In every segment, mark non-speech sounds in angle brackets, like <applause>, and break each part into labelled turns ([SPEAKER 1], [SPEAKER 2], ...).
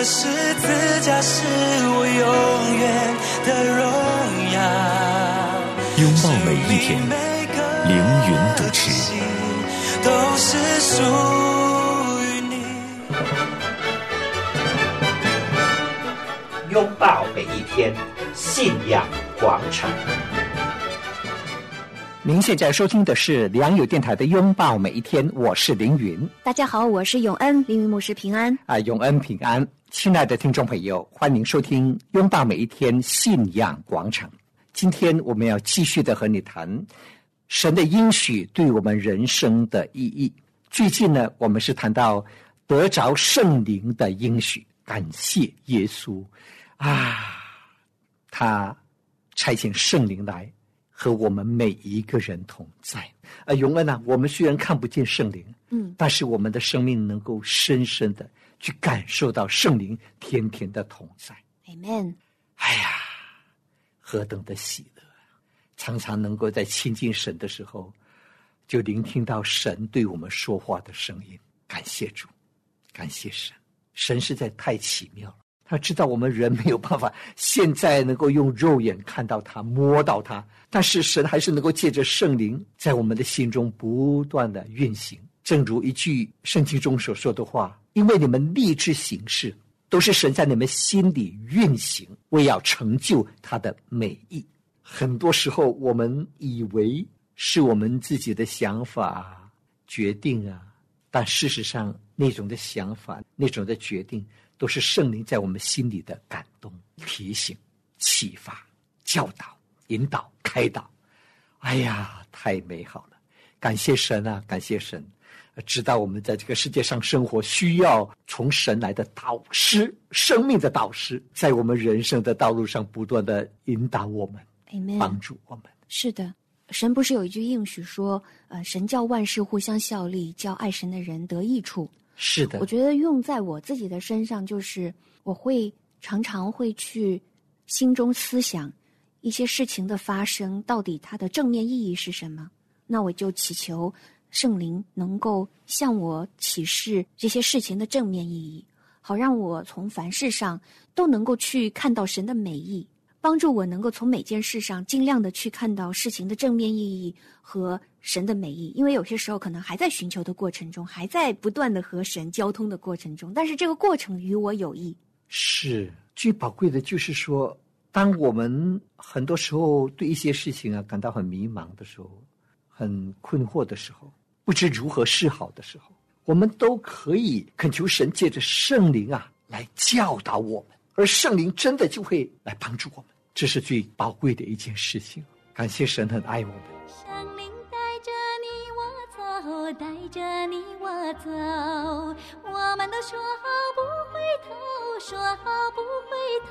[SPEAKER 1] 的十字架是我永远的荣耀。
[SPEAKER 2] 拥抱每一天，凌云主持。
[SPEAKER 1] 都是属于你。
[SPEAKER 3] 拥抱每一天，信仰广场。您现在收听的是良友电台的《拥抱每一天》，我是凌云。
[SPEAKER 4] 大家好，我是永恩，凌云牧师平安。
[SPEAKER 3] 啊，永恩平安，亲爱的听众朋友，欢迎收听《拥抱每一天信仰广场》。今天我们要继续的和你谈神的应许对我们人生的意义。最近呢，我们是谈到得着圣灵的应许，感谢耶稣啊，他差遣圣灵来。和我们每一个人同在，啊，永恩呐，我们虽然看不见圣灵，
[SPEAKER 4] 嗯，
[SPEAKER 3] 但是我们的生命能够深深的去感受到圣灵天天的同在。
[SPEAKER 4] Amen。
[SPEAKER 3] 哎呀，何等的喜乐！常常能够在亲近神的时候，就聆听到神对我们说话的声音。感谢主，感谢神，神实在太奇妙了。他知道我们人没有办法现在能够用肉眼看到他、摸到他，但是神还是能够借着圣灵在我们的心中不断的运行。正如一句圣经中所说的话：“因为你们立志行事，都是神在你们心里运行，为要成就他的美意。”很多时候，我们以为是我们自己的想法决定啊，但事实上，那种的想法、那种的决定。都是圣灵在我们心里的感动、提醒、启发、教导、引导、开导。哎呀，太美好了！感谢神啊，感谢神，知道我们在这个世界上生活，需要从神来的导师、生命的导师，在我们人生的道路上不断的引导我们，帮助我们。
[SPEAKER 4] 是的，神不是有一句应许说：“呃，神叫万事互相效力，叫爱神的人得益处。”
[SPEAKER 3] 是的，
[SPEAKER 4] 我觉得用在我自己的身上，就是我会常常会去心中思想一些事情的发生，到底它的正面意义是什么？那我就祈求圣灵能够向我启示这些事情的正面意义，好让我从凡事上都能够去看到神的美意。帮助我能够从每件事上尽量的去看到事情的正面意义和神的美意，因为有些时候可能还在寻求的过程中，还在不断的和神交通的过程中，但是这个过程与我有益。
[SPEAKER 3] 是最宝贵的，就是说，当我们很多时候对一些事情啊感到很迷茫的时候，很困惑的时候，不知如何是好的时候，我们都可以恳求神借着圣灵啊来教导我们。而圣灵真的就会来帮助我们，这是最宝贵的一件事情。感谢神很爱我们。
[SPEAKER 5] 圣灵带着你我走，带着你我走，我们都说好不回头，说好不回头。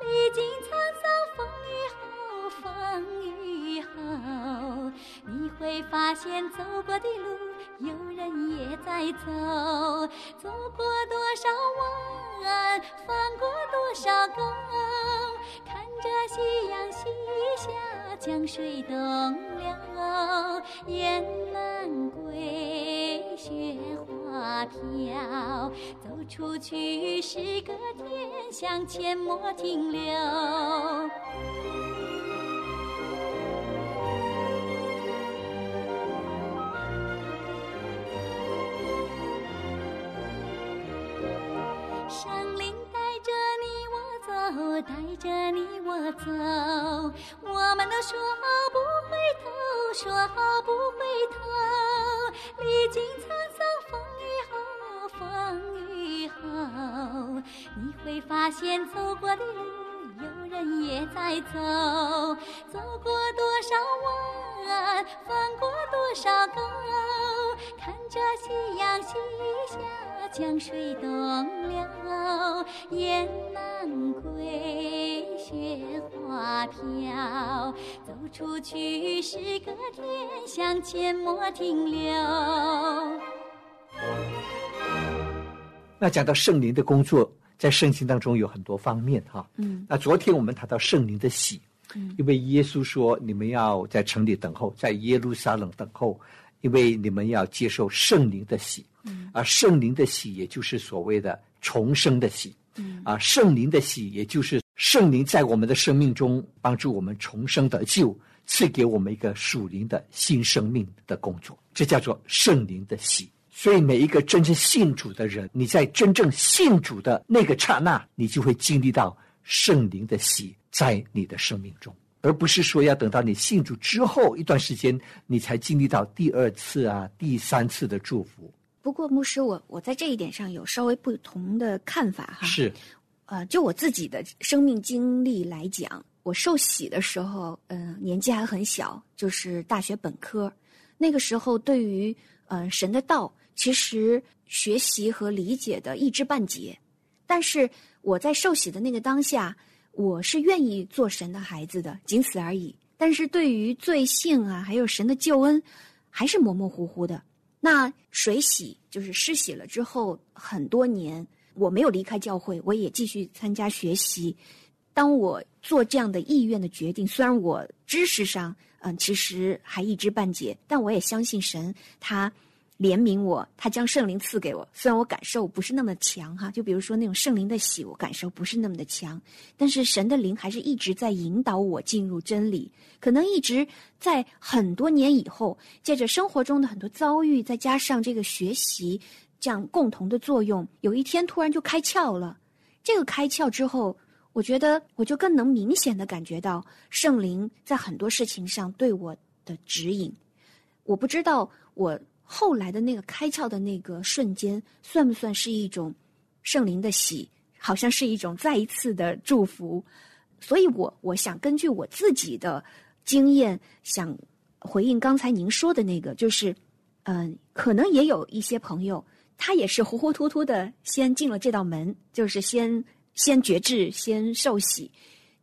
[SPEAKER 5] 历经沧桑风雨后，风雨后，你会发现走过的路。有人也在走，走过多少弯，翻过多少沟，看着夕阳西下，江水东流，雁南归，雪花飘，走出去是个天，向前莫停留。带着你我走，带着你我走。我们都说好不回头，说好不回头。历经沧桑风雨后，风雨后，你会发现走过的路，人也在走。走过多少弯，翻过多少沟，看着夕阳西下，江水东流。雁南归，雪花飘，走出去是个天，向前莫停留。
[SPEAKER 3] 那讲到圣灵的工作，在圣经当中有很多方面哈。
[SPEAKER 4] 嗯
[SPEAKER 3] 那昨天我们谈到圣灵的喜，
[SPEAKER 4] 嗯
[SPEAKER 3] 因为耶稣说你们要在城里等候，在耶路撒冷等候，因为你们要接受圣灵的喜。
[SPEAKER 4] 嗯
[SPEAKER 3] 啊，圣灵的喜也就是所谓的重生的喜。
[SPEAKER 4] 嗯
[SPEAKER 3] 啊，圣灵的喜也就是圣灵在我们的生命中帮助我们重生得救，赐给我们一个属灵的新生命的工作，这叫做圣灵的喜。所以，每一个真正信主的人，你在真正信主的那个刹那，你就会经历到圣灵的喜在你的生命中，而不是说要等到你信主之后一段时间，你才经历到第二次啊、第三次的祝福。
[SPEAKER 4] 不过牧师，我我在这一点上有稍微不同的看法哈。
[SPEAKER 3] 是，
[SPEAKER 4] 呃，就我自己的生命经历来讲，我受洗的时候，嗯、年纪还很小，就是大学本科。那个时候，对于呃神的道，其实学习和理解的一知半解。但是我在受洗的那个当下，我是愿意做神的孩子的，仅此而已。但是对于罪性啊，还有神的救恩，还是模模糊糊的。那水洗就是施洗了之后，很多年我没有离开教会，我也继续参加学习。当我做这样的意愿的决定，虽然我知识上嗯其实还一知半解，但我也相信神他怜悯我，他将圣灵赐给我。虽然我感受不是那么强哈，就比如说那种圣灵的喜，我感受不是那么的强，但是神的灵还是一直在引导我进入真理。可能一直在很多年以后，借着生活中的很多遭遇，再加上这个学习这样共同的作用，有一天突然就开窍了。这个开窍之后，我觉得我就更能明显的感觉到圣灵在很多事情上对我的指引。我不知道我后来的那个开窍的那个瞬间，算不算是一种圣灵的喜？好像是一种再一次的祝福。所以我我想根据我自己的经验，想回应刚才您说的那个，就是，嗯、可能也有一些朋友，他也是糊糊涂涂的先进了这道门，就是先先觉志，先受洗，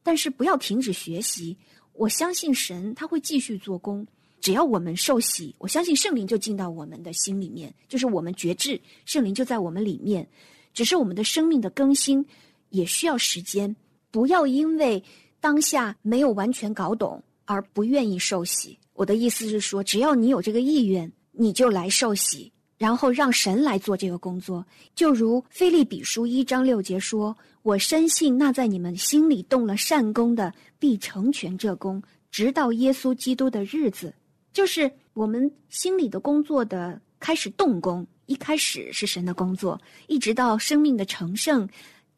[SPEAKER 4] 但是不要停止学习。我相信神他会继续做工，只要我们受洗，我相信圣灵就进到我们的心里面，就是我们觉知，圣灵就在我们里面。只是我们的生命的更新也需要时间，不要因为当下没有完全搞懂而不愿意受洗。我的意思是说，只要你有这个意愿，你就来受洗，然后让神来做这个工作。就如腓利比书一章六节说：“我深信那在你们心里动了善功的，必成全这功，直到耶稣基督的日子。”就是我们心里的工作的开始动工，一开始是神的工作，一直到生命的成圣，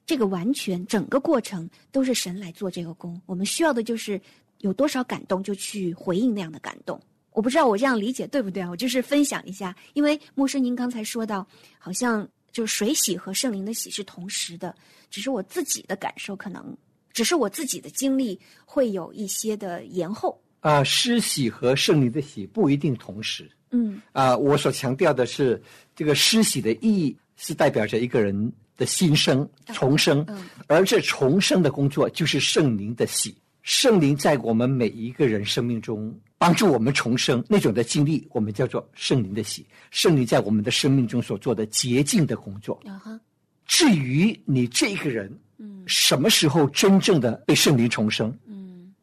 [SPEAKER 4] 这个完全整个过程都是神来做这个工。我们需要的就是有多少感动就去回应那样的感动。我不知道我这样理解对不对啊？我就是分享一下，因为牧师您刚才说到，好像就是水洗和圣灵的洗是同时的，只是我自己的感受可能，只是我自己的经历会有一些的延后。
[SPEAKER 3] 啊，施洗和圣灵的洗不一定同时。
[SPEAKER 4] 嗯
[SPEAKER 3] 啊，我所强调的是，这个施洗的意义是代表着一个人的新生、重生，
[SPEAKER 4] 嗯
[SPEAKER 3] 而这重生的工作就是圣灵的洗。圣灵在我们每一个人生命中帮助我们重生，那种的经历，我们叫做圣灵的洗。圣灵在我们的生命中所做的洁净的工作。
[SPEAKER 4] 啊哈，
[SPEAKER 3] 至于你这个人
[SPEAKER 4] 嗯
[SPEAKER 3] 什么时候真正的被圣灵重生，
[SPEAKER 4] 嗯，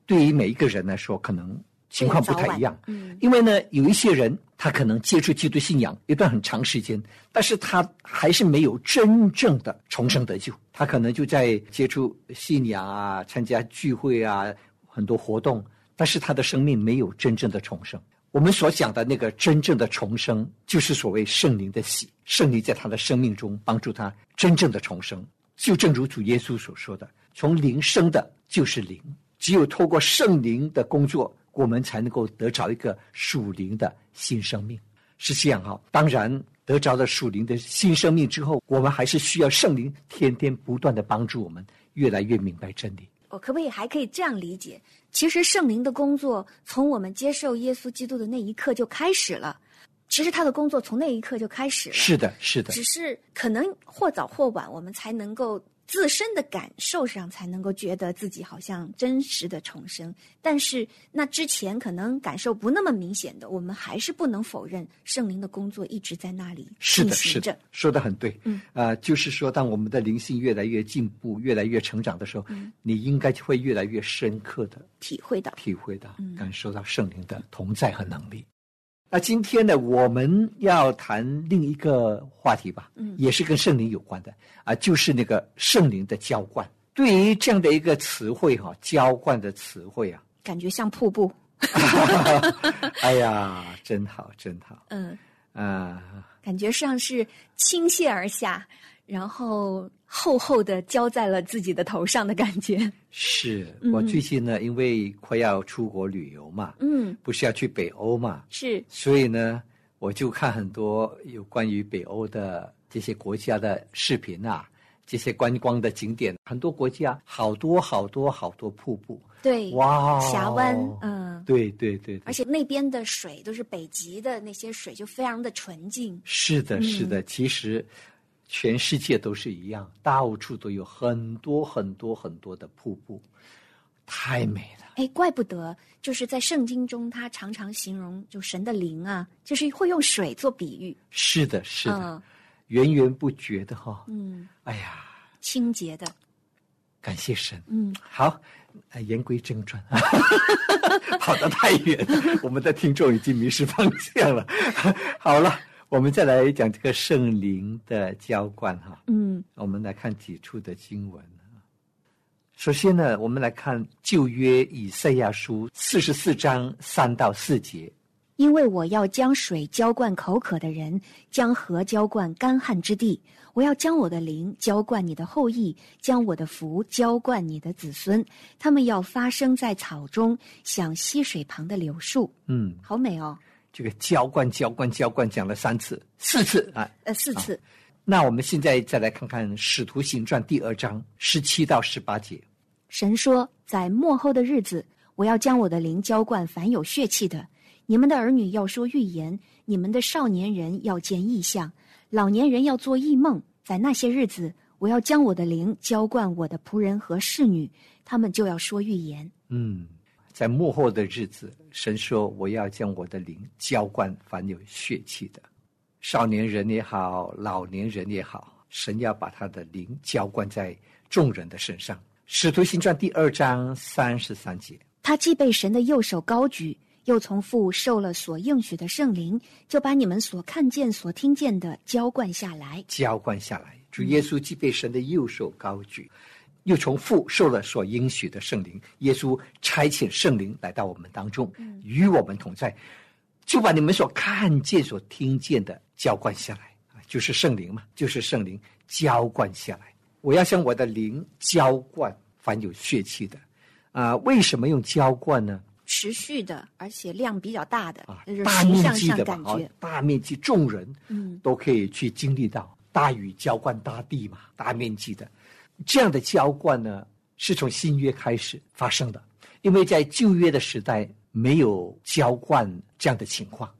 [SPEAKER 3] 对于每一个人来说，可能情况不太一样。
[SPEAKER 4] 嗯
[SPEAKER 3] 因为呢，有一些人他可能接触基督信仰一段很长时间，但是他还是没有真正的重生得救。他可能就在接触信仰啊，参加聚会啊，很多活动，但是他的生命没有真正的重生。我们所讲的那个真正的重生，就是所谓圣灵的喜，圣灵在他的生命中帮助他真正的重生。就正如主耶稣所说的，从灵生的就是灵，只有透过圣灵的工作，我们才能够得着一个属灵的新生命。是这样哈、当然得着了属灵的新生命之后，我们还是需要圣灵天天不断的帮助我们，越来越明白真理。
[SPEAKER 4] 我可不可以还可以这样理解？其实圣灵的工作从我们接受耶稣基督的那一刻就开始了。其实他的工作从那一刻就开始了。
[SPEAKER 3] 是的，是的，
[SPEAKER 4] 只是可能或早或晚，我们才能够自身的感受上才能够觉得自己好像真实的重生。但是那之前可能感受不那么明显的，我们还是不能否认圣灵的工作一直在那里
[SPEAKER 3] 是的，
[SPEAKER 4] 进行着
[SPEAKER 3] 是的。，说的很对。
[SPEAKER 4] 嗯，
[SPEAKER 3] 啊、就是说，当我们的灵性越来越进步、越来越成长的时候，
[SPEAKER 4] 嗯
[SPEAKER 3] 你应该会越来越深刻的
[SPEAKER 4] 体会到。
[SPEAKER 3] 体会到、
[SPEAKER 4] 嗯
[SPEAKER 3] 感受到圣灵的同在和能力。那今天呢，我们要谈另一个话题吧，
[SPEAKER 4] 嗯。
[SPEAKER 3] 也是跟圣灵有关的啊，就是那个圣灵的浇灌。对于这样的一个词汇哈、浇灌的词汇啊，
[SPEAKER 4] 感觉像瀑布，<laughs>
[SPEAKER 3] 哎呀，真好，真好。
[SPEAKER 4] 嗯，
[SPEAKER 3] 啊！
[SPEAKER 4] 感觉上是倾泻而下，然后厚厚的浇在了自己的头上的感觉。
[SPEAKER 3] 是
[SPEAKER 4] 嗯。
[SPEAKER 3] 我最近呢，因为快要出国旅游嘛，
[SPEAKER 4] 嗯，
[SPEAKER 3] 不是要去北欧嘛，
[SPEAKER 4] 是，
[SPEAKER 3] 所以呢，我就看很多有关于北欧的这些国家的视频啊，这些观光的景点，很多国家好多好多好多瀑布，
[SPEAKER 4] 对，
[SPEAKER 3] 哇，
[SPEAKER 4] 峡湾，嗯，
[SPEAKER 3] 对对对，对。
[SPEAKER 4] 而且那边的水都是北极的那些水，就非常的纯净。
[SPEAKER 3] 是的，
[SPEAKER 4] 嗯
[SPEAKER 3] 是的，其实全世界都是一样，到处都有很多很多很多的瀑布，太美了。
[SPEAKER 4] 哎，怪不得，就是在圣经中，他常常形容就神的灵啊，就是会用水做比喻，
[SPEAKER 3] 是的，是的，
[SPEAKER 4] 嗯。
[SPEAKER 3] 源源不绝的哈、
[SPEAKER 4] 嗯，
[SPEAKER 3] 哎呀，
[SPEAKER 4] 清洁的，
[SPEAKER 3] 感谢神。
[SPEAKER 4] 嗯，
[SPEAKER 3] 好，呃言归正传，<laughs> <laughs> 跑得太远，我们的听众已经迷失方向了。好了，我们再来讲这个圣灵的浇灌哈。
[SPEAKER 4] 嗯
[SPEAKER 3] 我们来看几处的经文啊。首先呢，我们来看旧约以赛亚书四十四章三到四节。
[SPEAKER 4] 因为我要将水浇灌口渴的人，将河浇灌干旱之地。我要将我的灵浇灌你的后裔，将我的福浇灌你的子孙。他们要发生在草中，像溪水旁的柳树。
[SPEAKER 3] 嗯，
[SPEAKER 4] 好美哦！
[SPEAKER 3] 这个浇灌、浇灌、浇灌讲了三次、四次啊。
[SPEAKER 4] 呃，四次。
[SPEAKER 3] 那我们现在再来看看《使徒行传》第二章十七到十八节。
[SPEAKER 4] 神说，在末后的日子，我要将我的灵浇灌凡有血气的。你们的儿女要说预言，你们的少年人要见异象，老年人要做异梦。在那些日子，我要将我的灵浇灌我的仆人和侍女，他们就要说预言。
[SPEAKER 3] 嗯，在幕后的日子，神说：“我要将我的灵浇灌凡有血气的，少年人也好，老年人也好，神要把他的灵浇灌在众人的身上。”《使徒行传》第二章三十三节。
[SPEAKER 4] 他既被神的右手高举，又从父受了所应许的圣灵，就把你们所看见、所听见的浇灌下来。
[SPEAKER 3] 浇灌下来。主耶稣既被神的右手高举，又从父受了所应许的圣灵。耶稣差遣圣灵来到我们当中，与我们同在，就把你们所看见、所听见的浇灌下来，啊就是圣灵嘛，就是圣灵浇灌下来。我要将我的灵浇灌凡有血气的，啊、为什么用浇灌呢？
[SPEAKER 4] 持续的，而且量比较大的，
[SPEAKER 3] 大面积的吧，啊
[SPEAKER 4] 感觉，
[SPEAKER 3] 大面积，众人
[SPEAKER 4] 嗯
[SPEAKER 3] 都可以去经历到大雨浇灌大地嘛，大面积的这样的浇灌呢，是从新约开始发生的，因为在旧约的时代没有浇灌这样的情况，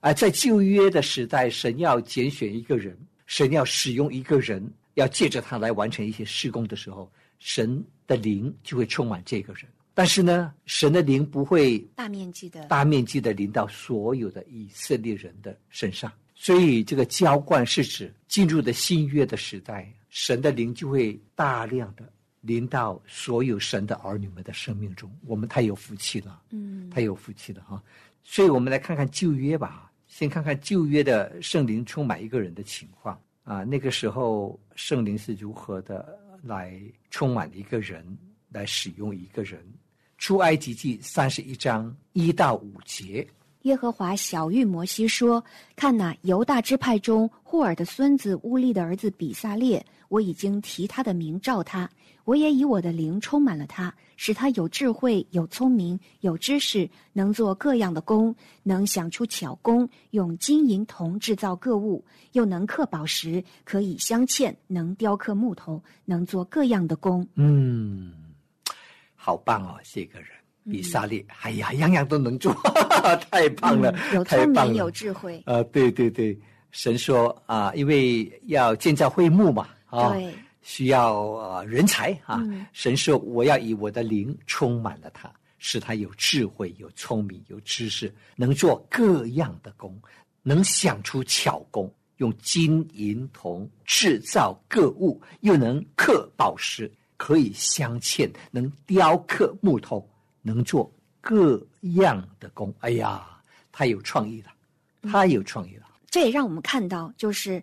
[SPEAKER 3] 而在旧约的时代，神要拣选一个人，神要使用一个人，要借着他来完成一些事工的时候，神的灵就会充满这个人。但是呢，神的灵不会
[SPEAKER 4] 大面积的，
[SPEAKER 3] 大面积的临到所有的以色列人的身上。所以，这个浇灌是指进入的新约的时代，神的灵就会大量的临到所有神的儿女们的生命中。我们太有福气了，
[SPEAKER 4] 嗯
[SPEAKER 3] 太有福气了哈！所以我们来看看旧约吧，先看看旧约的圣灵充满一个人的情况啊。那个时候圣灵是如何的来充满一个人，来使用一个人。出埃及记三十一章一到五节，
[SPEAKER 4] 耶和华小玉摩西说：“看哪，犹大支派中户尔的孙子乌利的儿子比萨列，我已经提他的名召他，我也以我的灵充满了他，使他有智慧、有聪明、有知识，能做各样的工，能想出巧工，用金银铜制造各物，又能刻宝石，可以镶嵌，能雕刻木头，能做各样的工。
[SPEAKER 3] 嗯，好棒哦，这个人比萨利，哎呀，样样都能做，<laughs> 太棒了，
[SPEAKER 4] 嗯有
[SPEAKER 3] 太棒了
[SPEAKER 4] 聪明有。智慧，
[SPEAKER 3] 啊，对对对，神说啊，因为要建造会幕嘛，啊，需要呃人才啊。
[SPEAKER 4] 嗯
[SPEAKER 3] 神说我要以我的灵充满了他，使他有智慧、有聪明、有知识，能做各样的工，能想出巧工，用金银铜制造各物，又能刻宝石，可以镶嵌，能雕刻木头，能做各样的工。哎呀，太有创意了，太有创意了。
[SPEAKER 4] 这也让我们看到，就是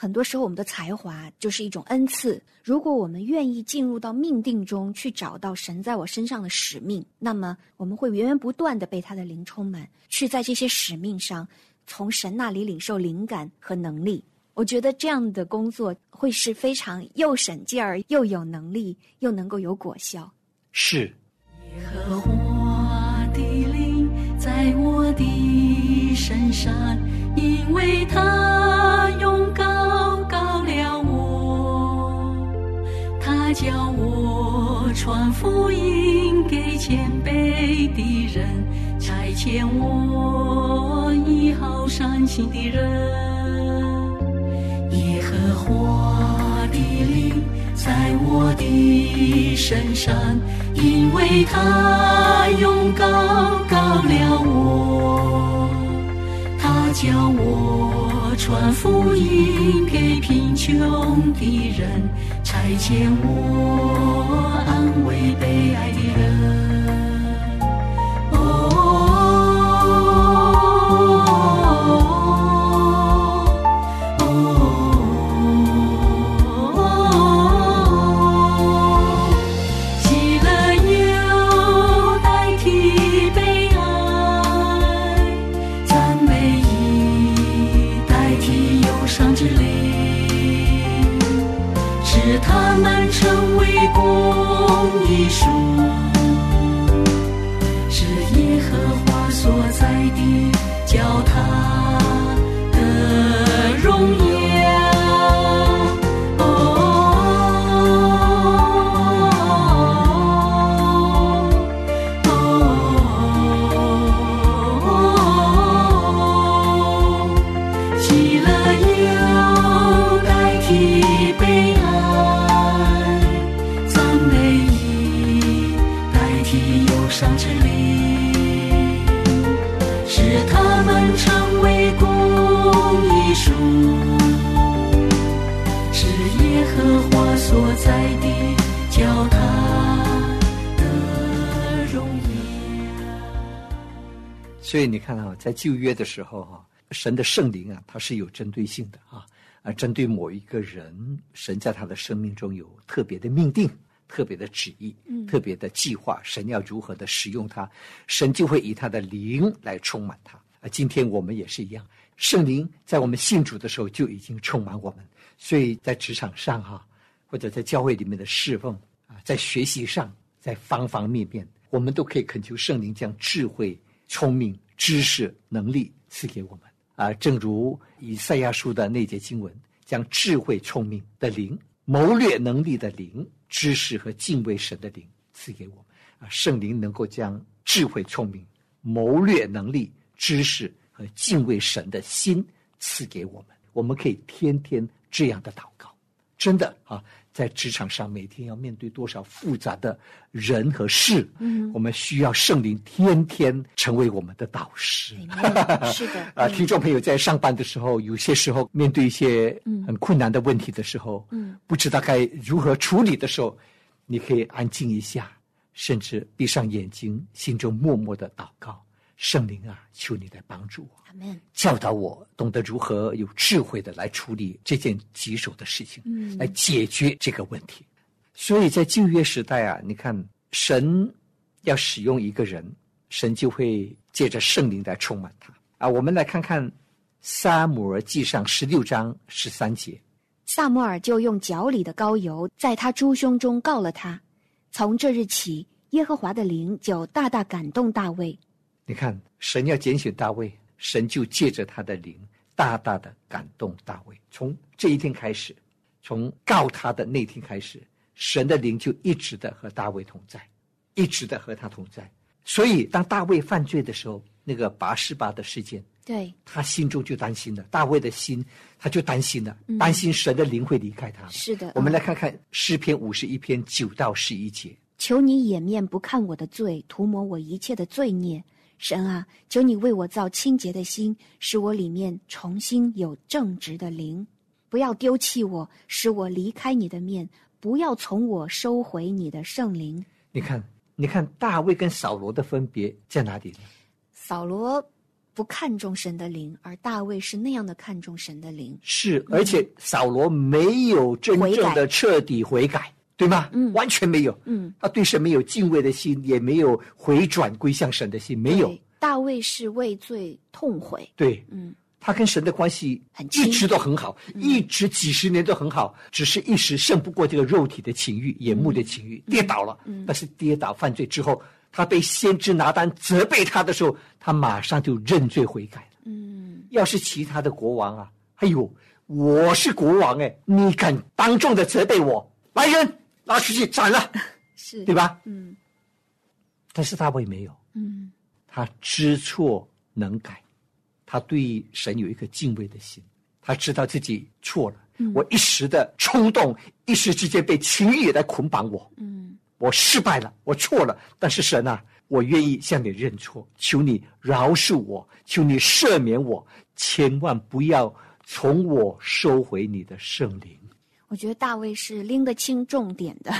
[SPEAKER 4] 很多时候我们的才华就是一种恩赐。如果我们愿意进入到命定中去找到神在我身上的使命，那么我们会源源不断的被他的灵充满，去在这些使命上从神那里领受灵感和能力。我觉得这样的工作会是非常又省劲儿，又有能力，又能够有果效。
[SPEAKER 3] 是，
[SPEAKER 6] 耶和华的灵在我的身上，因为他用高他叫我传福音给谦卑的人，差遣我医好伤心的人。耶和华的灵在我的身上，因为他用高高了我，叫我传福音给贫穷的人，差遣我安慰被爱的人。所以
[SPEAKER 3] 你看啊，在旧约的时候哈、神的圣灵啊，它是有针对性的啊，啊，针对某一个人，神在他的生命中有特别的命定、特别的旨意、
[SPEAKER 4] 嗯
[SPEAKER 3] 特别的计划，神要如何的使用他，神就会以他的灵来充满他。啊，今天我们也是一样，圣灵在我们信主的时候就已经充满我们，所以在职场上哈、或者在教会里面的侍奉啊，在学习上，在方方面面，我们都可以恳求圣灵将智慧、聪明、知识、能力赐给我们啊。正如以赛亚书的那节经文，将智慧、聪明的灵、谋略能力的灵、知识和敬畏神的灵赐给我们啊。圣灵能够将智慧、聪明、谋略能力、知识和敬畏神的心赐给我们，我们可以天天这样的祷告。真的啊，在职场上每天要面对多少复杂的人和事，
[SPEAKER 4] 嗯。
[SPEAKER 3] 我们需要圣灵天天成为我们的导师。
[SPEAKER 4] 嗯是的，<laughs>
[SPEAKER 3] 啊，
[SPEAKER 4] 嗯
[SPEAKER 3] 听众朋友在上班的时候，有些时候面对一些
[SPEAKER 4] 嗯。
[SPEAKER 3] 很困难的问题的时候，
[SPEAKER 4] 嗯，
[SPEAKER 3] 不知道该如何处理的时候，你可以安静一下，甚至闭上眼睛，心中默默的祷告：圣灵啊，求你来帮助我。教导我懂得如何有智慧的来处理这件棘手的事情，
[SPEAKER 4] 嗯
[SPEAKER 3] 来解决这个问题。所以在旧约时代啊，你看神要使用一个人，神就会借着圣灵来充满他啊。我们来看看《撒母耳记上》十六章十三节，
[SPEAKER 4] 萨摩尔就用脚里的膏油在他猪胸中告了他。从这日起，耶和华的灵就大大感动大卫。
[SPEAKER 3] 你看神要拣选大卫，神就借着他的灵大大的感动大卫。从这一天开始，从告他的那天开始，神的灵就一直的和大卫同在，一直的和他同在。所以当大卫犯罪的时候，那个拔示巴的事件，
[SPEAKER 4] 对，
[SPEAKER 3] 他心中就担心了。大卫的心，他就担心了，
[SPEAKER 4] 嗯
[SPEAKER 3] 担心神的灵会离开他。
[SPEAKER 4] 是的。
[SPEAKER 3] 我们
[SPEAKER 4] 嗯
[SPEAKER 3] 来看看诗篇五十一篇九到十一节。
[SPEAKER 4] 求你掩面不看我的罪，涂抹我一切的罪孽。神啊，求你为我造清洁的心，使我里面重新有正直的灵。不要丢弃我，使我离开你的面；不要从我收回你的圣灵。
[SPEAKER 3] 你看，你看大卫跟扫罗的分别在哪里呢？
[SPEAKER 4] 扫罗不看重神的灵，而大卫是那样的看重神的灵。
[SPEAKER 3] 是，而且扫罗没有真正的彻底悔改，对吗？
[SPEAKER 4] 嗯
[SPEAKER 3] 完全没有。
[SPEAKER 4] 嗯，
[SPEAKER 3] 他对神没有敬畏的心，也没有回转归向神的心，没有。
[SPEAKER 4] 大卫是畏罪痛悔。
[SPEAKER 3] 对
[SPEAKER 4] 嗯，
[SPEAKER 3] 他跟神的关系一直都很好，一直几十年都很好，只是一时胜不过这个肉体的情欲、眼目的情欲，跌倒了。
[SPEAKER 4] 嗯
[SPEAKER 3] 但是跌倒犯罪之后，他被先知拿单责备他的时候，他马上就认罪悔改了。
[SPEAKER 4] 嗯，
[SPEAKER 3] 要是其他的国王啊，哎呦，我是国王哎，你敢当众的责备我，来人拿出去斩了，<laughs>
[SPEAKER 4] 是
[SPEAKER 3] 对吧？
[SPEAKER 4] 嗯
[SPEAKER 3] 但是大卫没有，
[SPEAKER 4] 嗯
[SPEAKER 3] 他知错能改，他对神有一颗敬畏的心，他知道自己错了。
[SPEAKER 4] 嗯
[SPEAKER 3] 我一时的冲动，一时之间被情欲来捆绑我，
[SPEAKER 4] 嗯
[SPEAKER 3] 我失败了，我错了。但是神啊，我愿意向你认错，求你饶恕我，求你赦免我，千万不要从我收回你的圣灵。
[SPEAKER 4] 我觉得大卫是拎得清重点的，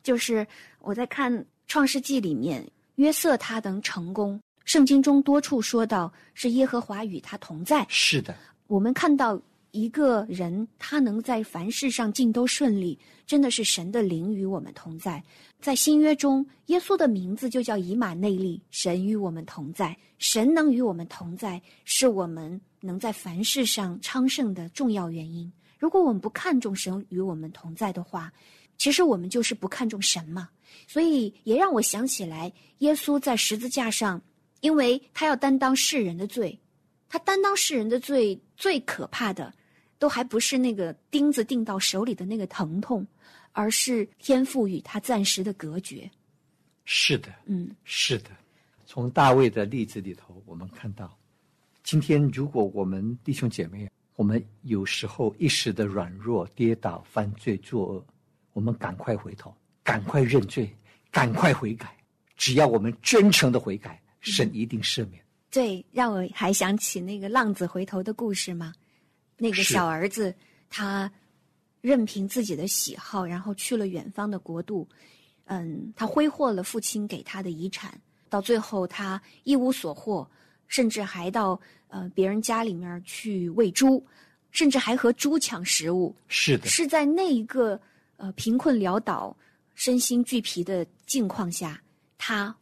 [SPEAKER 4] 就是我在看《创世纪》里面，约瑟他能成功，圣经中多处说到是耶和华与他同在。
[SPEAKER 3] 是的，
[SPEAKER 4] 我们看到一个人他能在凡事上尽都顺利，真的是神的灵与我们同在。在新约中，耶稣的名字就叫以马内利，神与我们同在。神能与我们同在，是我们能在凡事上昌盛的重要原因。如果我们不看重神与我们同在的话，其实我们就是不看重神嘛。所以也让我想起来，耶稣在十字架上，因为他要担当世人的罪，他担当世人的罪，最可怕的，都还不是那个钉子钉到手里的那个疼痛，而是天赋与他暂时的隔绝。
[SPEAKER 3] 是的，
[SPEAKER 4] 嗯
[SPEAKER 3] 是的。从大卫的例子里头，我们看到，今天如果我们弟兄姐妹，我们有时候一时的软弱、跌倒、犯罪、作恶，我们赶快回头，赶快认罪，赶快悔改。只要我们真诚的悔改，神一定赦免。
[SPEAKER 4] 对，让我还想起那个浪子回头的故事嘛。那个小儿子他任凭自己的喜好，然后去了远方的国度，嗯，他挥霍了父亲给他的遗产，到最后他一无所获，甚至还到呃别人家里面去喂猪，甚至还和猪抢食物。
[SPEAKER 3] 是的，
[SPEAKER 4] 是在那一个呃贫困潦倒、身心俱疲的境况下，他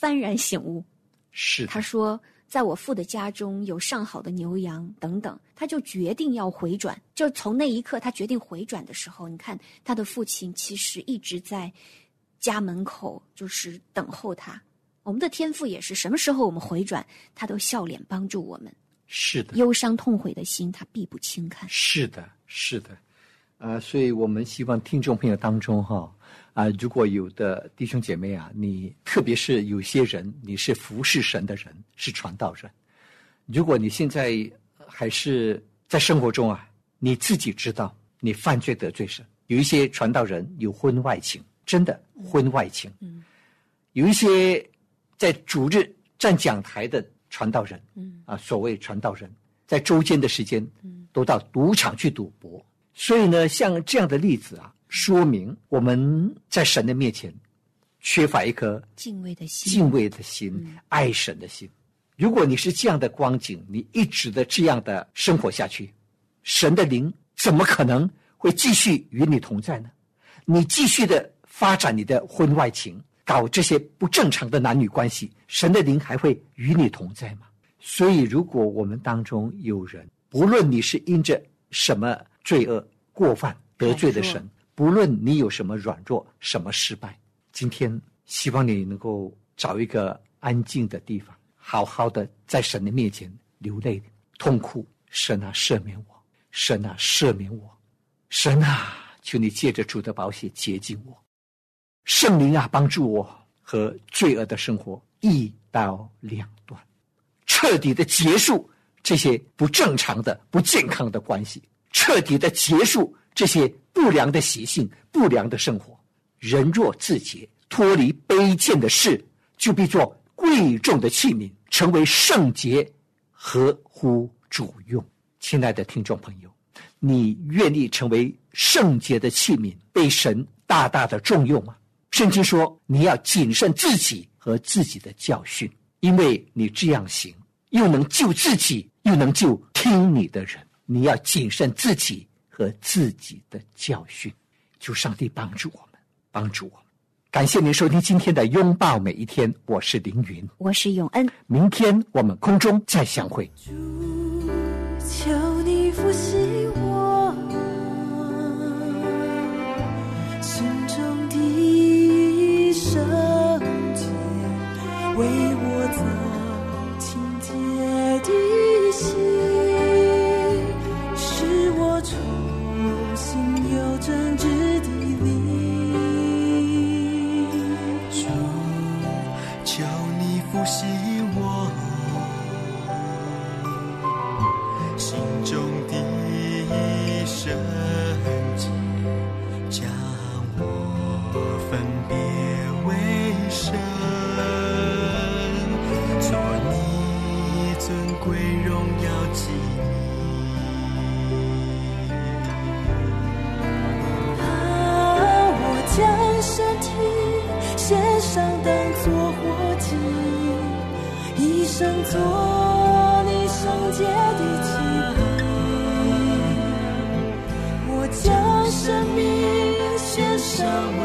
[SPEAKER 4] 幡然醒悟。
[SPEAKER 3] 是的
[SPEAKER 4] 他，说：“在我父的家中有上好的牛羊等等。”他就决定要回转。就从那一刻，他决定回转的时候，你看他的父亲其实一直在家门口，就是等候他。我们的天赋也是，什么时候我们回转，他都笑脸帮助我们。
[SPEAKER 3] 是的，
[SPEAKER 4] 忧伤痛悔的心，他必不轻看。
[SPEAKER 3] 是的，是的，呃、所以我们希望听众朋友当中哈啊、如果有的弟兄姐妹啊，你特别是有些人你是服侍神的人，是传道人，如果你现在还是在生活中啊，你自己知道你犯罪得罪神，有一些传道人有婚外情，真的婚外情，
[SPEAKER 4] 嗯
[SPEAKER 3] 有一些在主日站讲台的传道人，
[SPEAKER 4] 嗯
[SPEAKER 3] 啊，所谓传道人，在周间的时间，
[SPEAKER 4] 嗯
[SPEAKER 3] 都到赌场去赌博。所以呢，像这样的例子啊，说明我们在神的面前缺乏一颗
[SPEAKER 4] 敬畏的心，
[SPEAKER 3] 敬畏的心、
[SPEAKER 4] 嗯
[SPEAKER 3] 爱神的心。如果你是这样的光景，你一直的这样的生活下去，神的灵怎么可能会继续与你同在呢？你继续的发展你的婚外情，搞这些不正常的男女关系，神的灵还会与你同在吗？所以，如果我们当中有人，不论你是因着什么罪恶过犯得罪的神，不论你有什么软弱、什么失败，今天希望你能够找一个安静的地方，好好的在神的面前流泪、痛哭。神啊，赦免我！神啊，赦免我！神啊，求你借着主的宝血洁净我。圣灵啊，帮助我和罪恶的生活一刀两断，彻底的结束这些不正常的、不健康的关系，彻底的结束这些不良的习性、不良的生活。人若自洁，脱离卑贱的事，就必做贵重的器皿，成为圣洁，合乎主用。亲爱的听众朋友，你愿意成为圣洁的器皿，被神大大的重用吗？圣经说，你要谨慎自己和自己的教训，因为你这样行，又能救自己，又能救听你的人。你要谨慎自己和自己的教训，求上帝帮助我们，帮助我们。感谢您收听今天的拥抱每一天，我是凌云，
[SPEAKER 4] 我是永恩。
[SPEAKER 3] 明天我们空中再相会。
[SPEAKER 1] 求你复习生做你圣洁的祭品。我将生命献上，为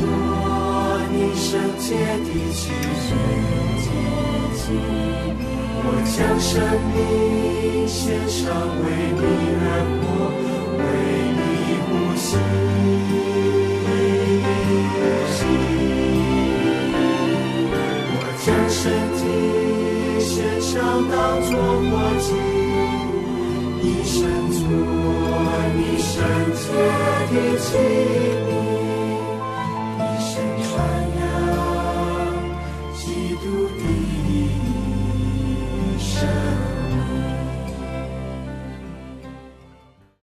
[SPEAKER 1] 做你圣洁的器皿，我将生命献上，为你而活，为你呼吸。我将身体献上，当作活祭，一生做你圣洁的器皿。